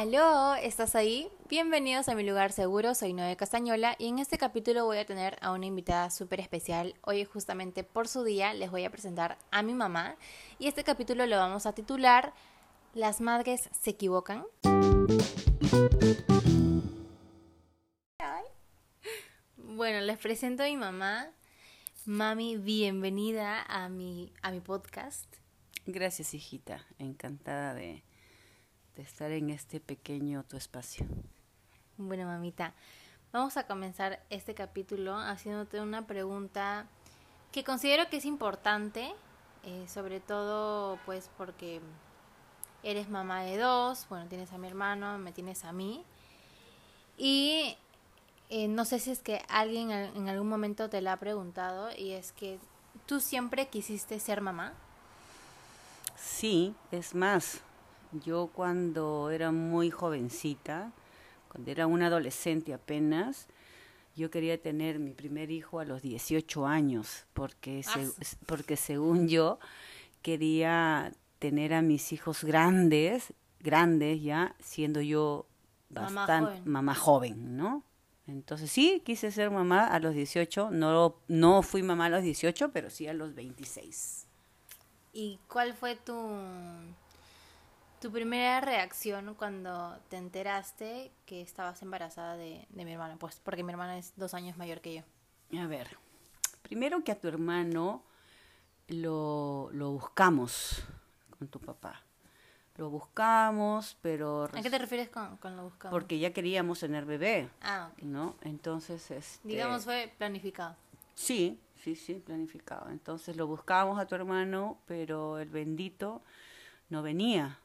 Aló, ¿estás ahí? Bienvenidos a mi lugar seguro, soy Noé Castañola y en este capítulo voy a tener a una invitada súper especial. Hoy justamente por su día les voy a presentar a mi mamá y este capítulo lo vamos a titular ¿Las madres se equivocan? Bueno, les presento a mi mamá. Mami, bienvenida a mi, a mi podcast. Gracias, hijita. Encantada de, de estar en este pequeño tu espacio. Bueno, mamita, vamos a comenzar este capítulo haciéndote una pregunta que considero que es importante, eh, sobre todo pues porque eres mamá de dos, bueno, tienes a mi hermano, me tienes a mí. Y eh, no sé si es que alguien en algún momento te la ha preguntado y es que tú siempre quisiste ser mamá. Sí, es más, yo cuando era muy jovencita, cuando era una adolescente apenas, yo quería tener mi primer hijo a los 18 años, porque, Ah, porque según yo quería tener a mis hijos grandes, grandes ya, siendo yo Mamá bastante joven. mamá joven, ¿no? Entonces sí, quise ser mamá a los 18, no, no fui mamá a los 18, pero sí a los 26. ¿Y cuál fue tu, tu primera reacción cuando te enteraste que estabas embarazada de, de mi hermano? Pues porque mi hermana es dos años mayor que yo. A ver, primero que a tu hermano lo, lo buscamos con tu papá. Lo buscamos, pero... ¿A qué te refieres con, con lo buscado? Porque ya queríamos tener bebé, Ah, ok. ¿no? Entonces, este... Digamos fue planificado. Sí, sí, sí, planificado. Entonces lo buscábamos a tu hermano, pero el bendito no venía.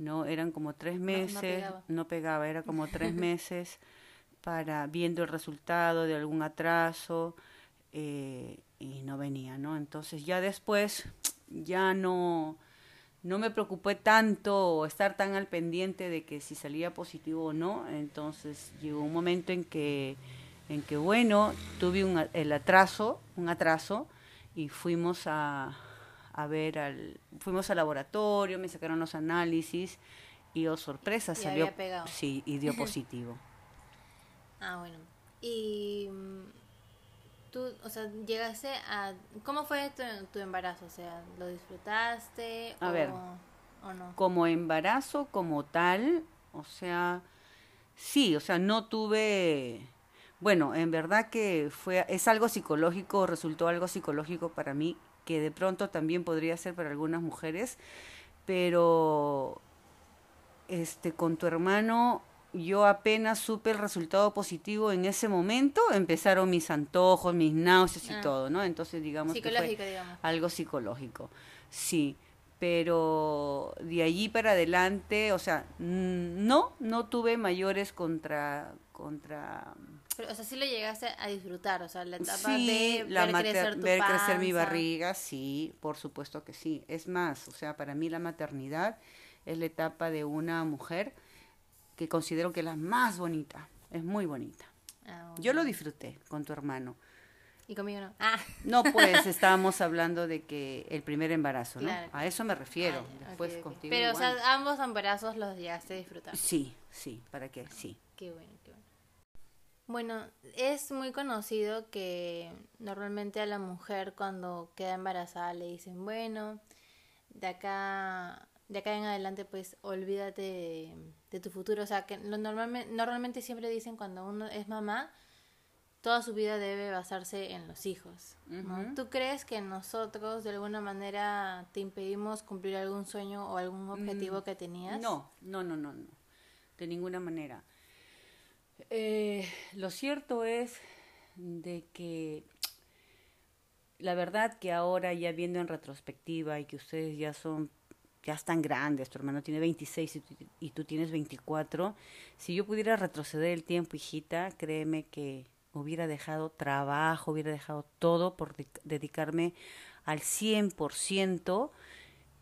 No, eran como tres no meses, pegaba. no pegaba, era como tres meses para viendo el resultado de algún atraso eh, y no venía, ¿no? Entonces ya después ya no, no me preocupé tanto o estar tan al pendiente de que si salía positivo o no. Entonces llegó un momento en que, en que bueno, tuve un, el atraso, un atraso, y fuimos a, a ver al, fuimos al laboratorio, me sacaron los análisis y oh sorpresa Y salió, había pegado. sí, y dio positivo. Ah, bueno. Y mm, tú, o sea, llegaste a... ¿Cómo fue tu, tu embarazo? O sea, ¿lo disfrutaste A o, ver. o no? como embarazo como tal, o sea, sí, o sea, no tuve, bueno, en verdad que fue, es algo psicológico, resultó algo psicológico para mí, que de pronto también podría ser para algunas mujeres, pero este con tu hermano yo apenas supe el resultado positivo en ese momento, empezaron mis antojos, mis náuseas y Ah. todo, ¿no? Entonces digamos que fue- digamos. algo psicológico, sí, pero de allí para adelante, o sea, no, no tuve mayores contra, contra, Pero, o sea, sí lo llegaste a disfrutar, o sea, la etapa sí, de la ver mater- crecer tu ver crecer mi barriga, sí, por supuesto que sí. Es más, o sea, para mí la maternidad es la etapa de una mujer que considero que es la más bonita, es muy bonita. Ah, Yo lo disfruté con tu hermano. Y conmigo no. Ah, No, pues estábamos hablando de que el primer embarazo, ¿no? Claro. A eso me refiero. ah, ya, Después contigo Pero, o sea, ambos embarazos los llegaste a disfrutar. Sí, sí, ¿para qué? Sí. Qué bueno, bueno. Es muy conocido que normalmente a la mujer cuando queda embarazada le dicen, bueno, de acá, de acá en adelante pues olvídate de, de tu futuro. O sea, que lo normalmente, normalmente siempre dicen cuando uno es mamá, toda su vida debe basarse en los hijos. ¿Tú crees que nosotros de alguna manera te impedimos cumplir algún sueño o algún objetivo que tenías? Mm, No, no, no, no, no. De ninguna manera. Eh, lo cierto es de que la verdad que ahora ya viendo en retrospectiva y que ustedes ya son, ya están grandes, tu hermano tiene 26 y tú, y tú tienes 24, si yo pudiera retroceder el tiempo, hijita, créeme que hubiera dejado trabajo, hubiera dejado todo por de- dedicarme al 100%.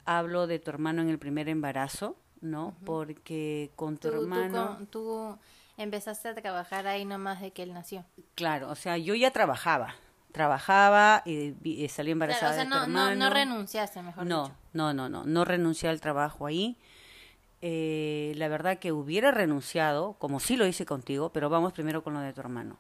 Hablo de tu hermano en el primer embarazo, ¿no? Porque con tu Tú, tú hermano... con- tú empezaste a trabajar ahí nomás de que él nació. Claro, o sea, yo ya trabajaba, trabajaba y, vi- y salí embarazada Claro, o sea, de tu no, no, hermano. no renunciaste, mejor no, dicho. no, no, no, no renuncié al trabajo ahí. eh, la verdad que hubiera renunciado, como sí lo hice contigo, pero vamos primero con lo de tu hermano.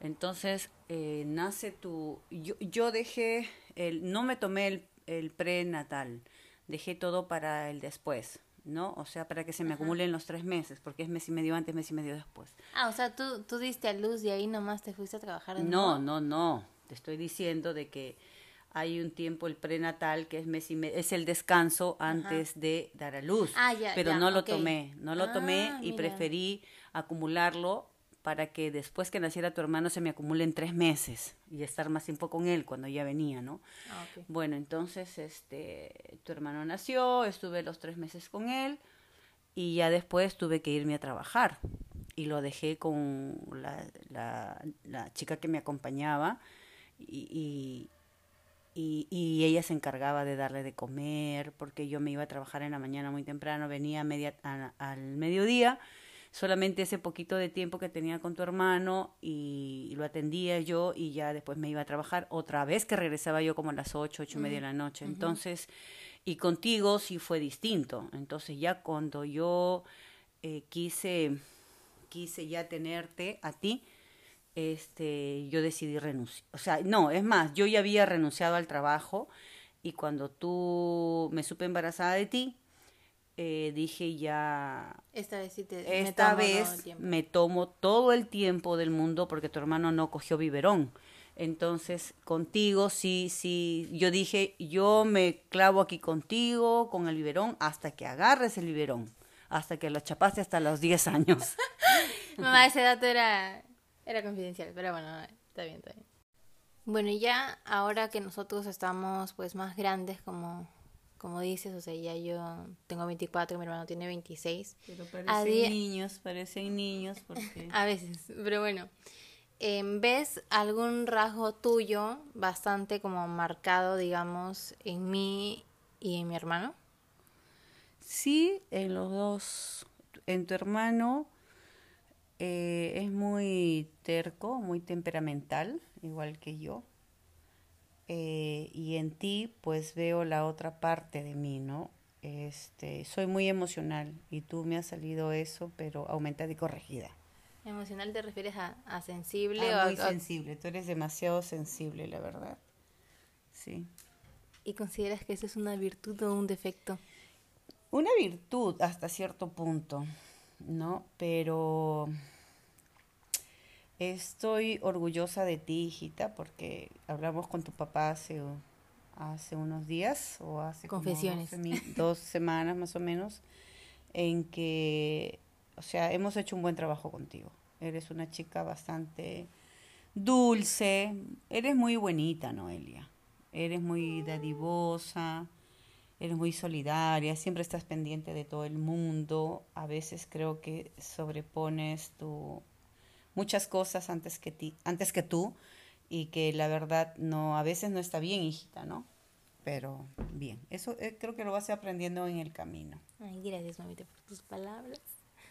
Entonces, eh, nace tu... Yo, yo dejé, el, no me tomé el, el prenatal, dejé todo para el después, ¿no? O sea, para que se me acumulen los tres meses, porque es mes y medio antes, mes y medio después. Ah, o sea, tú, tú diste a luz y ahí nomás te fuiste a trabajar. No, no, no. Te estoy diciendo de que hay un tiempo, el prenatal, que es mes y medio, es el descanso antes de dar a luz. Ah, ya, Pero ya, no lo tomé, no lo tomé Ah, y mira. preferí acumularlo para que después que naciera tu hermano se me acumulen tres meses y estar más tiempo con él cuando ya venía, ¿no? Ah. Bueno, entonces, este, tu hermano nació, estuve los tres meses con él y ya después tuve que irme a trabajar y lo dejé con la, la, la chica que me acompañaba y, y, y- y ella se encargaba de darle de comer porque yo me iba a trabajar en la mañana muy temprano, venía a media, a- al mediodía, solamente ese poquito de tiempo que tenía con tu hermano y, lo atendía yo y ya después me iba a trabajar otra vez que regresaba yo como a las ocho, ocho y media de la noche. Entonces, y contigo sí fue distinto. Entonces ya cuando yo eh, quise, quise ya tenerte a ti, este, yo decidí renunciar. O sea, no, es más, yo ya había renunciado al trabajo y cuando tú me supe embarazada de ti, eh, dije ya, Esta vez sí te me esta tomo todo el vez tiempo. me tomo todo el tiempo del mundo porque tu hermano no cogió biberón. Entonces, contigo sí, sí, yo dije, yo me clavo aquí contigo con el biberón hasta que agarres el biberón, hasta que lo chapaste hasta los 10 años. Mamá, ese dato era, era confidencial, pero bueno, está bien, está bien. Bueno, y ya ahora que nosotros estamos pues más grandes, como, como dices, o sea, ya yo tengo 24, mi hermano tiene 26, Pero día- niños, parecen niños porque... a veces, pero bueno, em, ¿ves algún rasgo tuyo bastante como marcado, digamos, en mí y en mi hermano? Sí, en los dos. En tu hermano eh, es muy terco, muy temperamental, igual que yo. Eh, y en ti, pues veo la otra parte de mí, ¿no? Este, soy muy emocional y tú me has salido eso, pero aumentada y corregida. ¿Emocional te refieres a, a sensible Ah, o muy a- sensible, tú eres demasiado sensible, la verdad. Sí. y consideras que eso es una virtud o un defecto? Una virtud hasta cierto punto, ¿no? Pero estoy orgullosa de ti, hijita, porque hablamos con tu papá hace, hace unos días o hace como dos dos semanas más o menos, en que, o sea, hemos hecho un buen trabajo contigo. Eres una chica bastante dulce, eres muy bonita, Noelia. Eres muy dadivosa, eres muy solidaria, siempre estás pendiente de todo el mundo. A veces creo que sobrepones tu muchas cosas antes que ti, antes que tú y que la verdad no a veces no está bien, hijita, ¿no? Pero bien, eso eh, creo que lo vas aprendiendo en el camino. Ay, gracias, mamita, por tus palabras.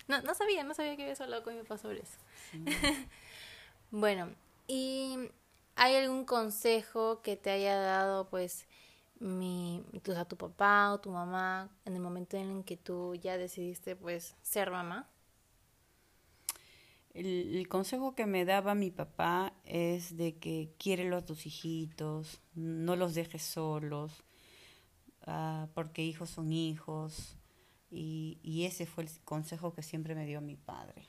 No, no sabía, no sabía que habías hablado con mi papá sobre eso. bueno, ¿y hay algún consejo que te haya dado, pues, mi, o sea, tu papá o tu mamá en el momento en el que tú ya decidiste, pues, ser mamá? El, consejo que me daba mi papá es de que quiérelo a tus hijitos, no los dejes solos, ah, porque hijos son hijos. Y, ese fue el consejo que siempre me dio mi padre.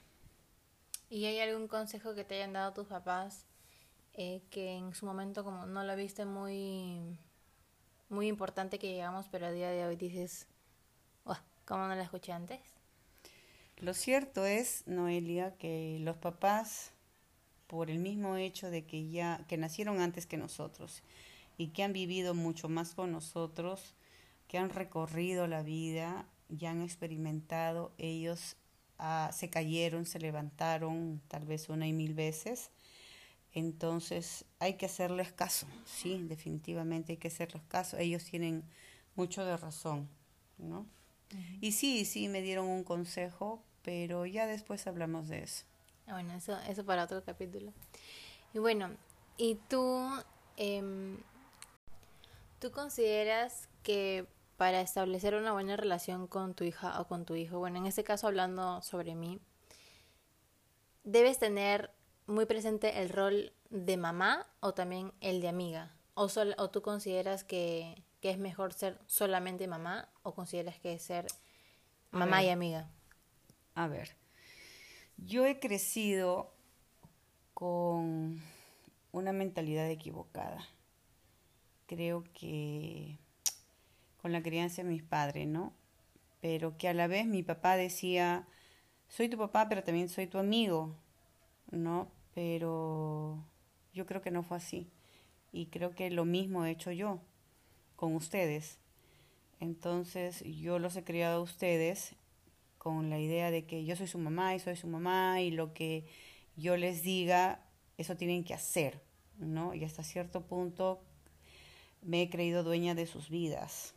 ¿Y hay algún consejo que te hayan dado tus papás eh, que en su momento como no lo viste muy, muy importante que llegamos, pero a día de hoy dices, "Uah, ¿cómo no la escuché antes? Lo cierto es, Noelia, que los papás, por el mismo hecho de que ya, que nacieron antes que nosotros y que han vivido mucho más con nosotros, que han recorrido la vida, ya han experimentado, ellos ah, se cayeron, se levantaron tal vez una y mil veces. Entonces hay que hacerles caso, sí, definitivamente hay que hacerles caso. Ellos tienen mucho de razón, ¿no? Y sí, sí, me dieron un consejo, pero ya después hablamos de eso. Ah, Bueno, eso, eso para otro capítulo. Y bueno, ¿y tú, em, tú consideras que para establecer una buena relación con tu hija o con tu hijo, bueno, en este caso hablando sobre mí, debes tener muy presente el rol de mamá o también el de amiga. O, o tú consideras que, que, es mejor ser solamente mamá o consideras que es ser mamá y amiga. A ver, yo he crecido con una mentalidad equivocada. Creo que con la crianza de mis padres, ¿no? Pero que a la vez mi papá decía, soy tu papá, pero también soy tu amigo, ¿no? Pero yo creo que no fue así. Y creo que lo mismo he hecho yo con ustedes. Entonces yo los he criado a ustedes con la idea de que yo soy su mamá y soy su mamá y lo que yo les diga, eso tienen que hacer, ¿no? Y hasta cierto punto me he creído dueña de sus vidas,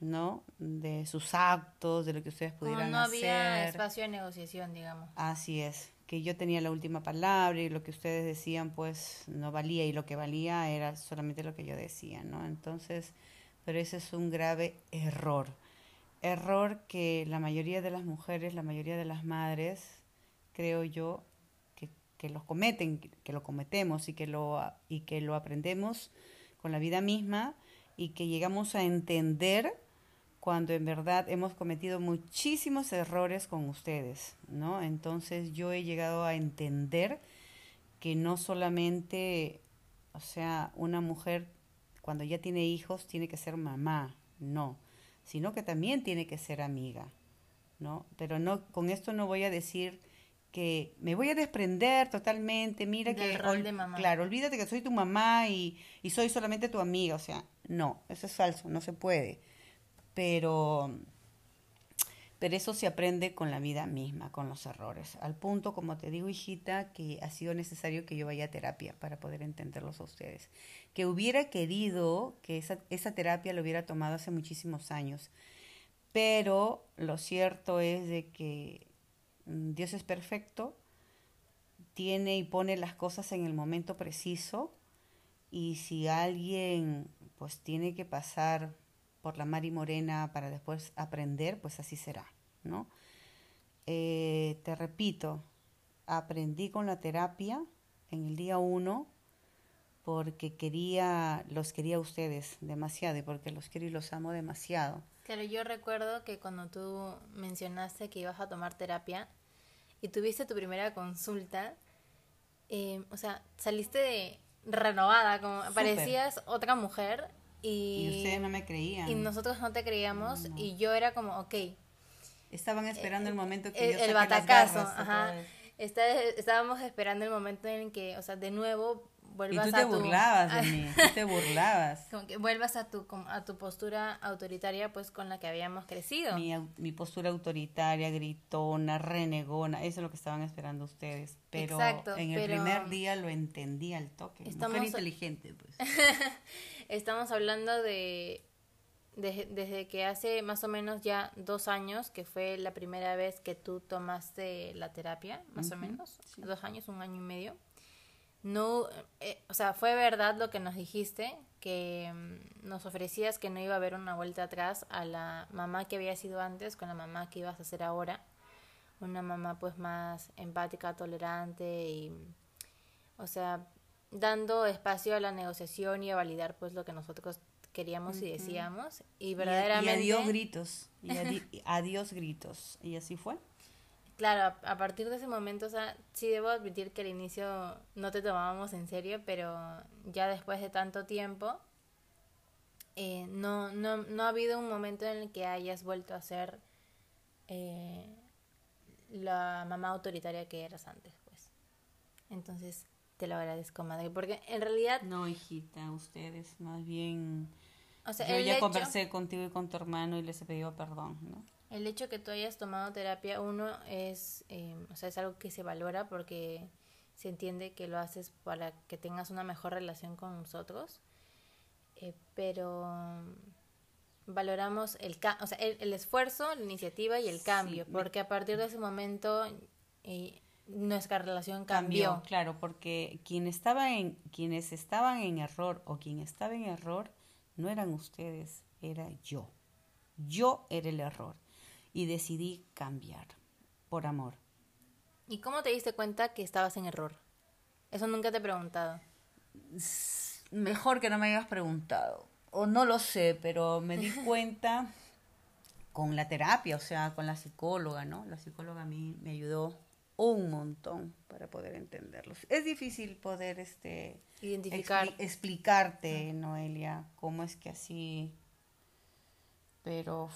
¿no? De sus actos, de lo que ustedes pudieran no, no había espacio de negociación, digamos. Así es, que yo tenía la última palabra y lo que ustedes decían pues no valía y lo que valía era solamente lo que yo decía, ¿no? Entonces, pero ese es un grave error. Error que la mayoría de las mujeres, la mayoría de las madres, creo yo, que los cometen, que lo cometemos y que lo, y que lo aprendemos con la vida misma y que llegamos a entender cuando en verdad hemos cometido muchísimos errores con ustedes, ¿no? Entonces yo he llegado a entender que no solamente, o sea, una mujer cuando ya tiene hijos tiene que ser mamá, no, sino que también tiene que ser amiga, ¿no? Pero no, con esto no voy a decir que me voy a desprender totalmente, mira que... Rol de mamá. Claro, olvídate que soy tu mamá y, y soy solamente tu amiga, o sea, no, eso es falso, no se puede. Pero, pero eso se aprende con la vida misma, con los errores. Al punto, como te digo, hijita, que ha sido necesario que yo vaya a terapia para poder entenderlos a ustedes. Que hubiera querido que esa, esa terapia lo hubiera tomado hace muchísimos años. Pero lo cierto es de que Mm, Dios es perfecto, tiene y pone las cosas en el momento preciso y si alguien pues tiene que pasar por la mar y morena para después aprender, pues así será, ¿no? Eh, te repito, aprendí con la terapia en el día uno porque quería, los quería a ustedes demasiado y porque los quiero y los amo demasiado. Claro, yo recuerdo que cuando tú mencionaste que ibas a tomar terapia, y tuviste tu primera consulta, eh, o sea, saliste de renovada, como parecías otra mujer y, y ustedes no me creían. Y nosotros no te creíamos y yo era como, ok. Estaban esperando el momento que el, yo el batacazo, ajá. estábamos esperando el momento en que, o sea, de nuevo vuelvas y tú te burlabas de mí, tú te burlabas. Como que vuelvas a tu, a tu postura autoritaria, pues con la que habíamos crecido. Mi, mi postura autoritaria, gritona, renegona, eso es lo que estaban esperando ustedes. Pero en el primer día lo entendí al toque. Estamos, Mujer inteligente, pues. estamos hablando de, desde que hace más o menos ya dos años, que fue la primera vez que tú tomaste la terapia, más o menos, dos años, un año y medio no, eh, o sea, fue verdad lo que nos dijiste, que mm, nos ofrecías que no iba a haber una vuelta atrás a la mamá que había sido antes con la mamá que ibas a ser ahora. Una mamá pues más empática, tolerante y, o sea, dando espacio a la negociación y a validar pues lo que nosotros queríamos y decíamos. Y verdaderamente... Y, adiós gritos, y adiós gritos. Y así fue. Claro, a, partir de ese momento, o sea, sí debo admitir que al inicio no te tomábamos en serio, pero ya después de tanto tiempo, eh, no, no, no ha habido un momento en el que hayas vuelto a ser eh, la mamá autoritaria que eras antes, pues. Entonces, te lo agradezco, madre, porque en realidad... No, hijita, ustedes, más bien... O sea, yo ya conversé contigo y con tu hermano y les he pedido perdón, ¿no? El hecho que tú hayas tomado terapia, uno, es, eh, o sea, es algo que se valora porque se entiende que lo haces para que tengas una mejor relación con nosotros, eh, pero valoramos el, o sea, el, esfuerzo, la iniciativa y el cambio, porque a partir de ese momento eh, nuestra relación cambió. cambió. Claro, porque quien estaba en, quienes estaban en error o quien estaba en error no eran ustedes, era yo. Yo era el error y decidí cambiar por amor. ¿Y cómo te diste cuenta que estabas en error? Eso nunca te he preguntado. Mejor que no me hayas preguntado. O no lo sé, pero me di cuenta con la terapia, o sea, con la psicóloga, ¿no? La psicóloga a mí me ayudó un montón para poder entenderlos. Es difícil poder este identificar explicarte, Noelia, cómo es que así pero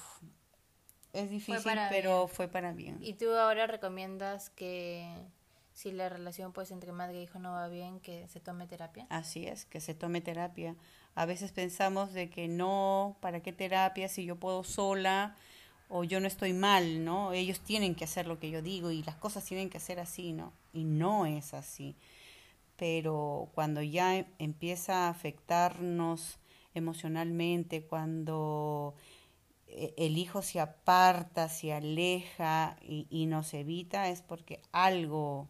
es difícil, pero fue para bien. ¿Y tú ahora recomiendas que si la relación pues entre madre e hijo no va bien, que se tome terapia? Así es, que se tome terapia. A veces pensamos de que no, ¿para qué terapia si yo puedo sola? O yo no estoy mal, ¿no? Ellos tienen que hacer lo que yo digo y las cosas tienen que ser así, ¿no? Y no es así. Pero cuando ya em, empieza a afectarnos emocionalmente, cuando eh, el hijo se aparta, se aleja y, nos evita, es porque algo,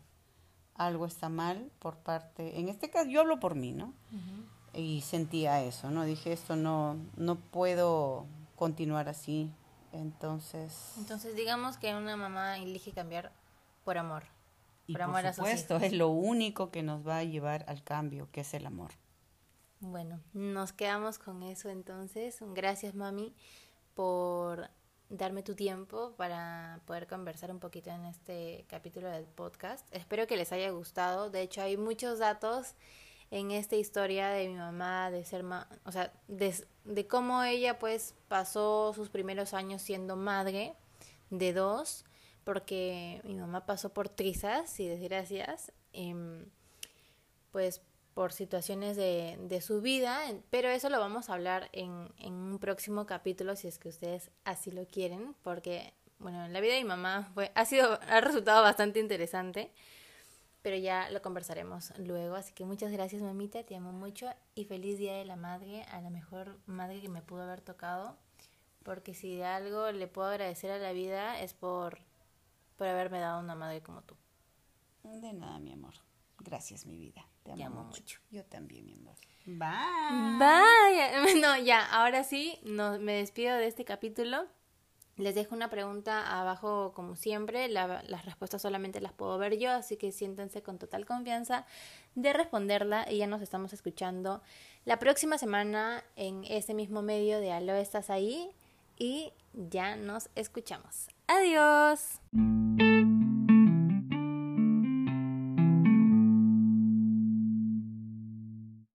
algo está mal por parte, en este caso yo hablo por mí, ¿no? Y sentía eso, ¿no? Dije, esto no, no puedo continuar así, entonces... Entonces digamos que una mamá elige cambiar por amor. Y por, amor supuesto, es lo único que nos va a llevar al cambio, que es el amor. Bueno, nos quedamos con eso entonces. Gracias mami por darme tu tiempo para poder conversar un poquito en este capítulo del podcast. Espero que les haya gustado. De hecho, hay muchos datos en esta historia de mi mamá, de ser, ma o sea, de, de, cómo ella pues pasó sus primeros años siendo madre de dos, porque mi mamá pasó por trizas y desgracias, eh, pues por situaciones de, de, su vida, pero eso lo vamos a hablar en, en un próximo capítulo si es que ustedes así lo quieren, porque bueno, la vida de mi mamá fue, ha sido, ha resultado bastante interesante pero ya lo conversaremos luego. Así que muchas gracias, mamita, te amo mucho y feliz Día de la Madre, a la mejor madre que me pudo haber tocado, porque si de algo le puedo agradecer a la vida es por, por haberme dado una madre como tú. De nada, mi amor. Gracias, mi vida. Te amo, mucho. Yo también, mi amor. Bye. Bye. No, ya, ahora sí, no, me despido de este capítulo. Les dejo una pregunta abajo como siempre, las respuestas solamente las puedo ver yo, así que siéntense con total confianza de responderla y ya nos estamos escuchando la próxima semana en ese mismo medio de Aló, estás ahí y ya nos escuchamos. Adiós.